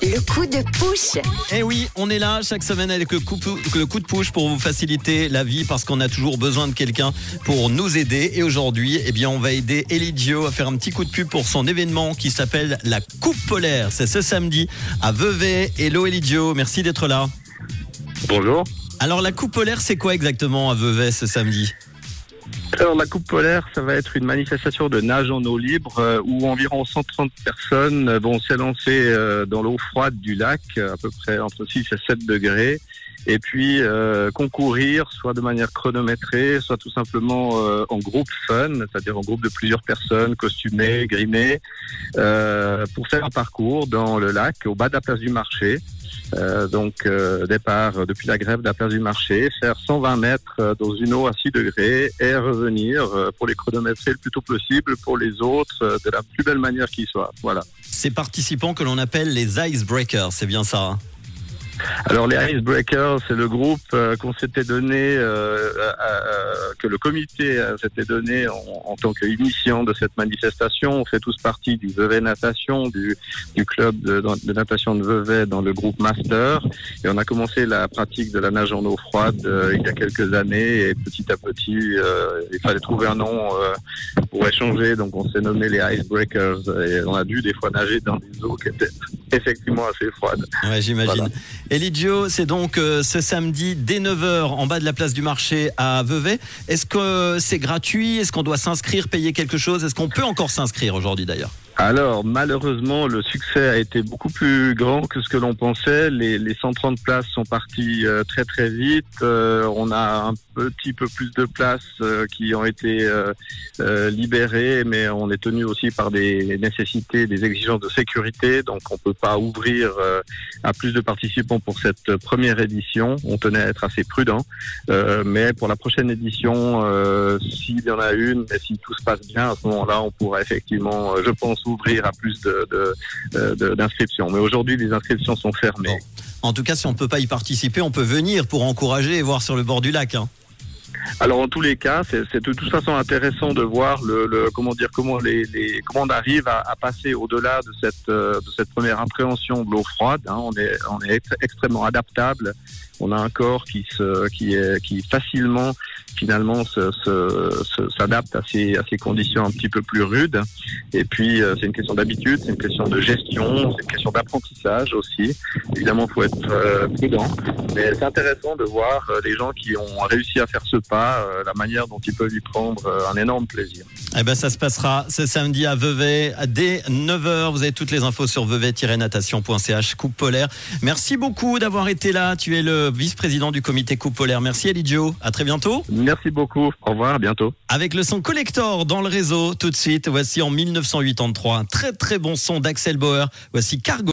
Le coup de push. Eh oui, on est là chaque semaine avec le coup, le coup de push pour vous faciliter la vie parce qu'on a toujours besoin de quelqu'un pour nous aider. Et aujourd'hui, eh bien, on va aider Elidio à faire un petit coup de pub pour son événement qui s'appelle la Coupe Polaire. C'est ce samedi à Vevey. Hello Elidio, merci d'être là. Bonjour. Alors la Coupe Polaire, c'est quoi exactement à Vevey ce samedi? Alors la Coupe polaire, ça va être une manifestation de nage en eau libre euh, où environ 130 personnes euh, vont s'élancer euh, dans l'eau froide du lac, à peu près entre 6 et 7 degrés, et puis concourir soit de manière chronométrée, soit tout simplement en groupe fun, c'est-à-dire en groupe de plusieurs personnes costumées, grimées, pour faire un parcours dans le lac au bas de la place du marché. Euh, donc euh, départ depuis la grève de la place du marché, faire 120 mètres euh, dans une eau à 6 degrés et revenir euh, pour les chronométrer le plus tôt possible pour les autres euh, de la plus belle manière qui soit. Voilà. Ces participants que l'on appelle les Icebreakers, c'est bien ça hein? Alors les Icebreakers, c'est le groupe euh, qu'on s'était donné, euh, à- que le comité euh, s'était donné en, en tant qu'initiant de cette manifestation. On fait tous partie du Vevey Natation, du, du club de, de natation de Vevey dans le groupe Master. Et on a commencé la pratique de la nage en eau froide euh, il y a quelques années. Et petit à petit, euh, il fallait trouver un nom euh, pour échanger. Donc on s'est nommé les Icebreakers. Et on a dû des fois nager dans des eaux qui étaient effectivement assez froides. Ouais, j'imagine. Voilà. Elidio, c'est donc euh, ce samedi dès 9h en bas de la place du marché à Vevey. Est-ce que c'est gratuit? Est-ce qu'on doit s'inscrire, payer quelque chose? Est-ce qu'on peut encore s'inscrire aujourd'hui d'ailleurs? Alors, malheureusement, le succès a été beaucoup plus grand que ce que l'on pensait. Les, les 130 places sont parties euh, très très vite. Euh, on a un petit peu plus de places euh, qui ont été libérées, mais on est tenu aussi par des nécessités, des exigences de sécurité. Donc, on peut pas ouvrir à plus de participants pour cette première édition. On tenait à être assez prudent. Mais pour la prochaine édition, s'il y en a une, et si tout se passe bien, à ce moment-là, on pourra effectivement, je pense, ouvrir à plus de, de, euh, de- d'inscriptions. Mais aujourd'hui, les inscriptions sont fermées. En tout cas, si on ne peut pas y participer, on peut venir pour encourager et voir sur le bord du lac. hein. Alors en tous les cas, c'est de toute façon intéressant de voir le, le- comment dire comment les, les comment on arrive à, à passer au-delà de cette euh, de cette première appréhension de l'eau froide. hein. On est on est ex- extrêmement adaptable. On a un corps qui se qui est qui facilement finalement s'adapte à ces à ces conditions un petit peu plus rudes. Et puis euh, c'est une question d'habitude, c'est une question de gestion, c'est une question d'apprentissage aussi. Évidemment, il faut être euh, prudent. Mais c'est intéressant de voir euh, les gens qui ont réussi à faire ce pas, la manière dont ils peuvent y prendre un énorme plaisir. Eh ben, ça se passera ce samedi à Vevey dès 9h. Vous avez toutes les infos sur vevey-natation.ch Coupe Polaire. Merci beaucoup d'avoir été là. Tu es le vice-président du comité Coupe Polaire. Merci Elidio. À très bientôt. Merci beaucoup. Au revoir. À bientôt. Avec le son collector dans le réseau, tout de suite, voici en 1983 un très très bon son d'Axel Bauer. Voici Cargo.